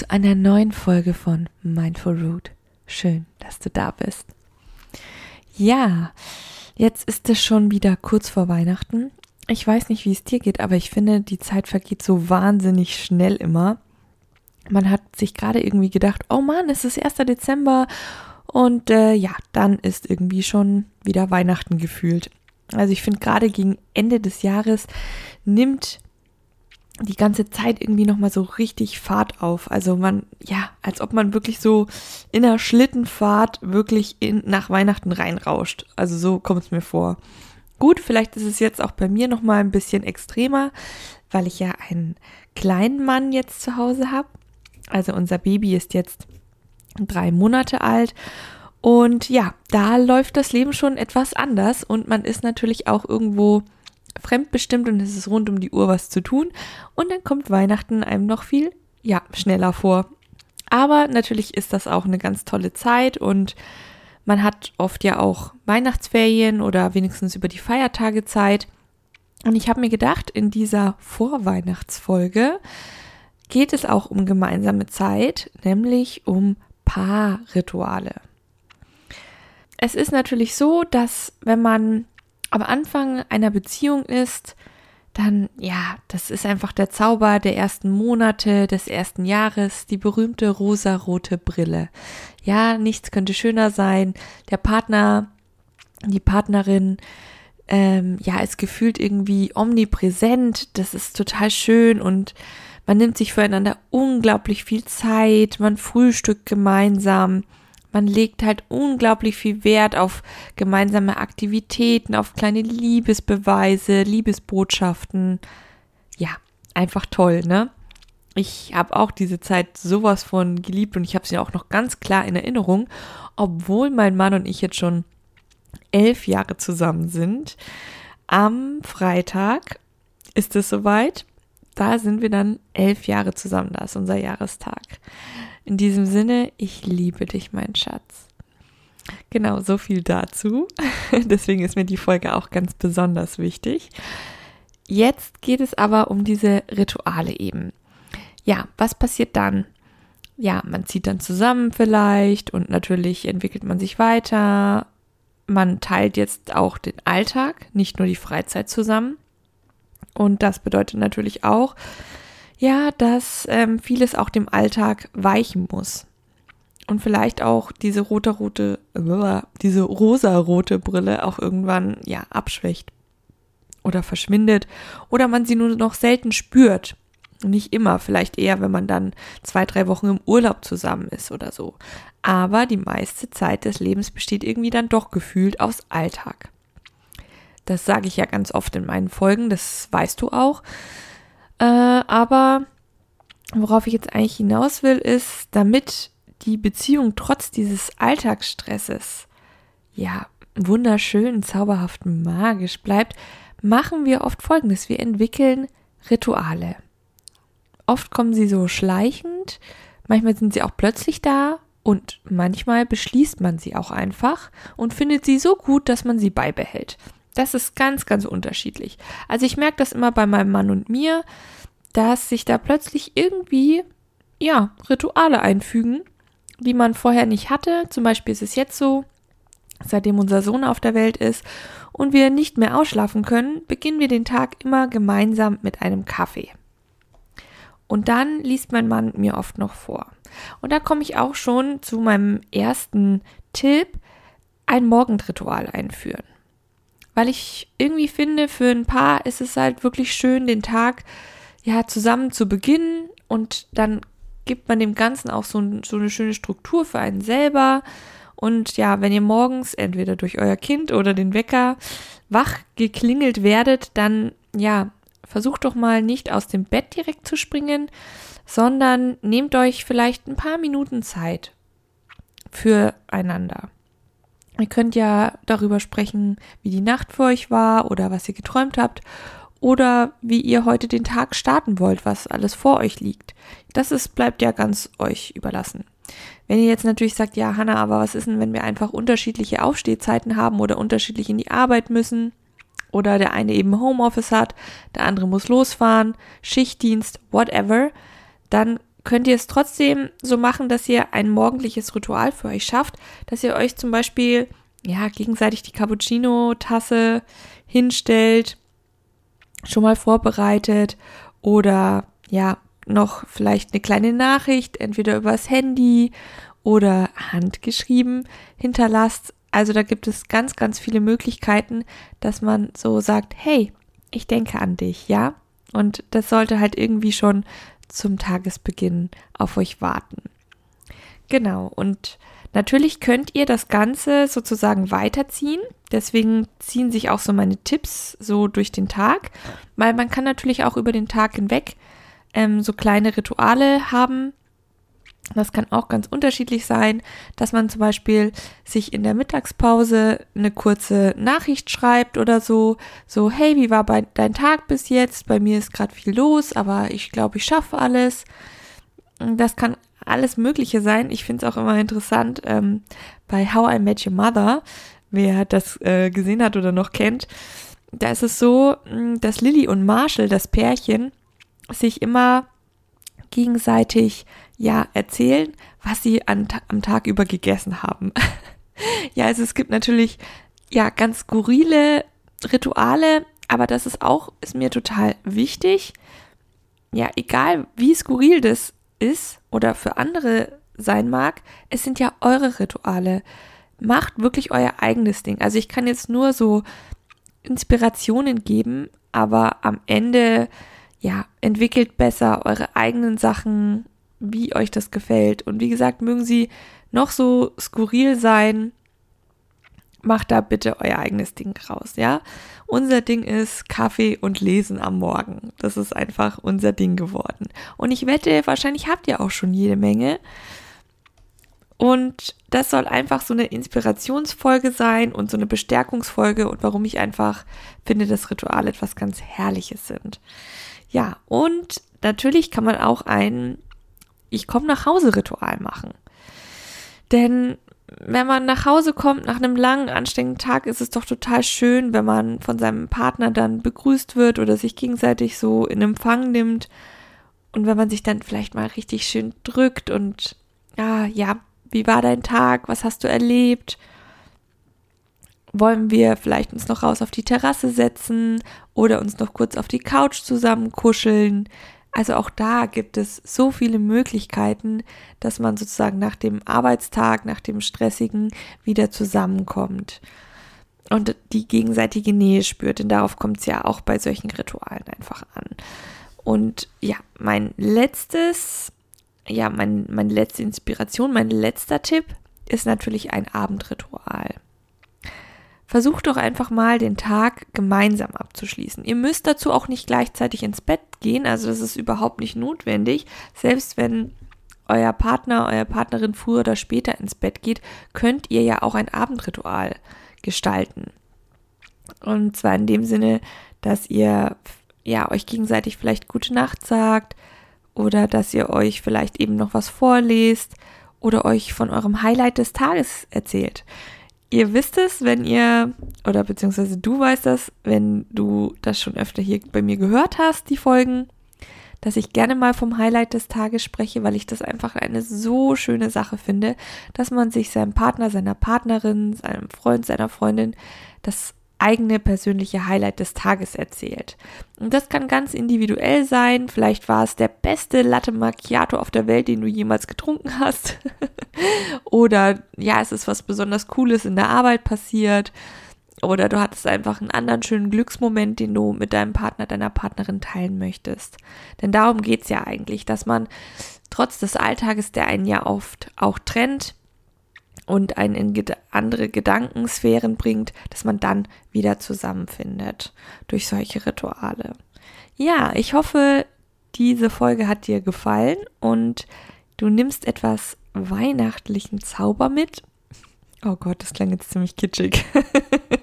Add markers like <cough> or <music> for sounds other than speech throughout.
zu einer neuen Folge von Mindful Root. Schön, dass du da bist. Ja, Jetzt ist es schon wieder kurz vor Weihnachten. Ich weiß nicht, wie es dir geht, aber ich finde, die Zeit vergeht so wahnsinnig schnell immer. Man hat sich gerade irgendwie gedacht, oh Mann, es ist 1. Dezember und äh, ja, dann ist irgendwie schon wieder Weihnachten gefühlt. Also ich finde gerade gegen Ende des Jahres nimmt die ganze Zeit irgendwie nochmal so richtig Fahrt auf. Also man, ja, als ob man wirklich so in der Schlittenfahrt wirklich in, nach Weihnachten reinrauscht. Also so kommt es mir vor. Gut, vielleicht ist es jetzt auch bei mir nochmal ein bisschen extremer, weil ich ja einen kleinen Mann jetzt zu Hause habe. Also unser Baby ist jetzt drei Monate alt. Und ja, da läuft das Leben schon etwas anders und man ist natürlich auch irgendwo fremdbestimmt und es ist rund um die Uhr was zu tun. Und dann kommt Weihnachten einem noch viel, ja, schneller vor. Aber natürlich ist das auch eine ganz tolle Zeit und man hat oft ja auch Weihnachtsferien oder wenigstens über die Feiertage Zeit. Und ich habe mir gedacht, in dieser Vorweihnachtsfolge geht es auch um gemeinsame Zeit, nämlich um Paarrituale. Es ist natürlich so, dass wenn man am Anfang einer Beziehung ist, dann ja, das ist einfach der Zauber der ersten Monate, des ersten Jahres, die berühmte rosarote Brille. Ja, nichts könnte schöner sein. Der Partner, die Partnerin, ähm, ja, ist gefühlt irgendwie omnipräsent. Das ist total schön und man nimmt sich füreinander unglaublich viel Zeit. Man frühstückt gemeinsam. Man legt halt unglaublich viel Wert auf gemeinsame Aktivitäten, auf kleine Liebesbeweise, Liebesbotschaften. Ja, einfach toll, ne? Ich habe auch diese Zeit sowas von geliebt und ich habe sie auch noch ganz klar in Erinnerung, obwohl mein Mann und ich jetzt schon elf Jahre zusammen sind. Am Freitag ist es soweit. Da sind wir dann elf Jahre zusammen. Da ist unser Jahrestag. In diesem Sinne, ich liebe dich, mein Schatz. Genau, so viel dazu. <laughs> Deswegen ist mir die Folge auch ganz besonders wichtig. Jetzt geht es aber um diese Rituale eben. Ja, was passiert dann? Ja, man zieht dann zusammen vielleicht und natürlich entwickelt man sich weiter. Man teilt jetzt auch den Alltag, nicht nur die Freizeit zusammen. Und das bedeutet natürlich auch, ja, dass ähm, vieles auch dem Alltag weichen muss. Und vielleicht auch diese rote, rote, äh, <laughs> diese rosa-rote Brille auch irgendwann, ja, abschwächt oder verschwindet oder man sie nur noch selten spürt. Nicht immer, vielleicht eher, wenn man dann zwei, drei Wochen im Urlaub zusammen ist oder so. Aber die meiste Zeit des Lebens besteht irgendwie dann doch gefühlt aus Alltag. Das sage ich ja ganz oft in meinen Folgen, das weißt du auch. Äh, aber worauf ich jetzt eigentlich hinaus will, ist, damit die Beziehung trotz dieses Alltagsstresses ja wunderschön, zauberhaft, magisch bleibt, machen wir oft Folgendes. Wir entwickeln Rituale. Oft kommen sie so schleichend, manchmal sind sie auch plötzlich da und manchmal beschließt man sie auch einfach und findet sie so gut, dass man sie beibehält. Das ist ganz, ganz unterschiedlich. Also ich merke das immer bei meinem Mann und mir, dass sich da plötzlich irgendwie, ja, Rituale einfügen, die man vorher nicht hatte. Zum Beispiel ist es jetzt so, seitdem unser Sohn auf der Welt ist und wir nicht mehr ausschlafen können, beginnen wir den Tag immer gemeinsam mit einem Kaffee. Und dann liest mein Mann mir oft noch vor. Und da komme ich auch schon zu meinem ersten Tipp, ein Morgendritual einführen weil ich irgendwie finde, für ein Paar ist es halt wirklich schön, den Tag ja zusammen zu beginnen und dann gibt man dem Ganzen auch so, so eine schöne Struktur für einen selber. Und ja, wenn ihr morgens entweder durch euer Kind oder den Wecker wach geklingelt werdet, dann ja, versucht doch mal nicht aus dem Bett direkt zu springen, sondern nehmt euch vielleicht ein paar Minuten Zeit. füreinander. Ihr könnt ja darüber sprechen, wie die Nacht für euch war oder was ihr geträumt habt oder wie ihr heute den Tag starten wollt, was alles vor euch liegt. Das ist, bleibt ja ganz euch überlassen. Wenn ihr jetzt natürlich sagt, ja, Hanna, aber was ist denn, wenn wir einfach unterschiedliche Aufstehzeiten haben oder unterschiedlich in die Arbeit müssen? Oder der eine eben Homeoffice hat, der andere muss losfahren, Schichtdienst, whatever, dann könnt ihr es trotzdem so machen, dass ihr ein morgendliches Ritual für euch schafft, dass ihr euch zum Beispiel ja gegenseitig die Cappuccino-Tasse hinstellt, schon mal vorbereitet oder ja noch vielleicht eine kleine Nachricht, entweder übers Handy oder handgeschrieben hinterlasst. Also da gibt es ganz, ganz viele Möglichkeiten, dass man so sagt, hey, ich denke an dich, ja? Und das sollte halt irgendwie schon zum Tagesbeginn auf euch warten. Genau, und natürlich könnt ihr das Ganze sozusagen weiterziehen. Deswegen ziehen sich auch so meine Tipps so durch den Tag, weil man kann natürlich auch über den Tag hinweg ähm, so kleine Rituale haben. Das kann auch ganz unterschiedlich sein, dass man zum Beispiel sich in der Mittagspause eine kurze Nachricht schreibt oder so, so hey, wie war dein Tag bis jetzt? Bei mir ist gerade viel los, aber ich glaube, ich schaffe alles. Das kann alles Mögliche sein. Ich finde es auch immer interessant ähm, bei How I Met Your Mother, wer das äh, gesehen hat oder noch kennt. Da ist es so, dass Lily und Marshall, das Pärchen, sich immer gegenseitig ja erzählen, was sie an, am Tag über gegessen haben. <laughs> ja, also es gibt natürlich ja ganz skurrile Rituale, aber das ist auch ist mir total wichtig. Ja, egal wie skurril das ist oder für andere sein mag, es sind ja eure Rituale. Macht wirklich euer eigenes Ding. Also ich kann jetzt nur so Inspirationen geben, aber am Ende ja, entwickelt besser eure eigenen Sachen, wie euch das gefällt. Und wie gesagt, mögen sie noch so skurril sein, macht da bitte euer eigenes Ding raus, ja? Unser Ding ist Kaffee und Lesen am Morgen. Das ist einfach unser Ding geworden. Und ich wette, wahrscheinlich habt ihr auch schon jede Menge. Und das soll einfach so eine Inspirationsfolge sein und so eine Bestärkungsfolge und warum ich einfach finde, dass Rituale etwas ganz Herrliches sind. Ja, und natürlich kann man auch ein Ich komme nach Hause Ritual machen. Denn wenn man nach Hause kommt nach einem langen, anstrengenden Tag, ist es doch total schön, wenn man von seinem Partner dann begrüßt wird oder sich gegenseitig so in Empfang nimmt. Und wenn man sich dann vielleicht mal richtig schön drückt und ja, ja, wie war dein Tag? Was hast du erlebt? Wollen wir vielleicht uns noch raus auf die Terrasse setzen oder uns noch kurz auf die Couch zusammen kuscheln. Also auch da gibt es so viele Möglichkeiten, dass man sozusagen nach dem Arbeitstag, nach dem stressigen wieder zusammenkommt und die gegenseitige Nähe spürt. Denn darauf kommt es ja auch bei solchen Ritualen einfach an. Und ja, mein letztes, ja, mein, meine letzte Inspiration, mein letzter Tipp ist natürlich ein Abendritual. Versucht doch einfach mal den Tag gemeinsam abzuschließen. Ihr müsst dazu auch nicht gleichzeitig ins Bett gehen, also das ist überhaupt nicht notwendig. Selbst wenn euer Partner, euer Partnerin früher oder später ins Bett geht, könnt ihr ja auch ein Abendritual gestalten. Und zwar in dem Sinne, dass ihr ja euch gegenseitig vielleicht gute Nacht sagt oder dass ihr euch vielleicht eben noch was vorlest oder euch von eurem Highlight des Tages erzählt. Ihr wisst es, wenn ihr, oder beziehungsweise du weißt das, wenn du das schon öfter hier bei mir gehört hast, die Folgen, dass ich gerne mal vom Highlight des Tages spreche, weil ich das einfach eine so schöne Sache finde, dass man sich seinem Partner, seiner Partnerin, seinem Freund, seiner Freundin das eigene persönliche Highlight des Tages erzählt. Und das kann ganz individuell sein. Vielleicht war es der beste Latte Macchiato auf der Welt, den du jemals getrunken hast. <laughs> Oder ja, es ist was besonders Cooles in der Arbeit passiert. Oder du hattest einfach einen anderen schönen Glücksmoment, den du mit deinem Partner, deiner Partnerin teilen möchtest. Denn darum geht's ja eigentlich, dass man trotz des Alltages, der einen ja oft auch trennt, und einen in andere Gedankensphären bringt, dass man dann wieder zusammenfindet durch solche Rituale. Ja, ich hoffe, diese Folge hat dir gefallen und du nimmst etwas weihnachtlichen Zauber mit. Oh Gott, das klang jetzt ziemlich kitschig.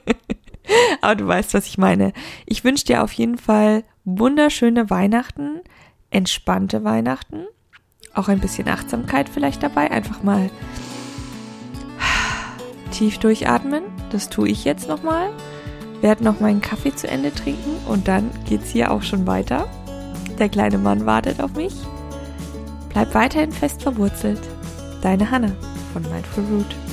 <laughs> Aber du weißt, was ich meine. Ich wünsche dir auf jeden Fall wunderschöne Weihnachten, entspannte Weihnachten, auch ein bisschen Achtsamkeit vielleicht dabei. Einfach mal tief durchatmen. Das tue ich jetzt nochmal. Werde noch meinen Kaffee zu Ende trinken und dann geht's hier auch schon weiter. Der kleine Mann wartet auf mich. Bleib weiterhin fest verwurzelt. Deine Hanna von Mindful Root.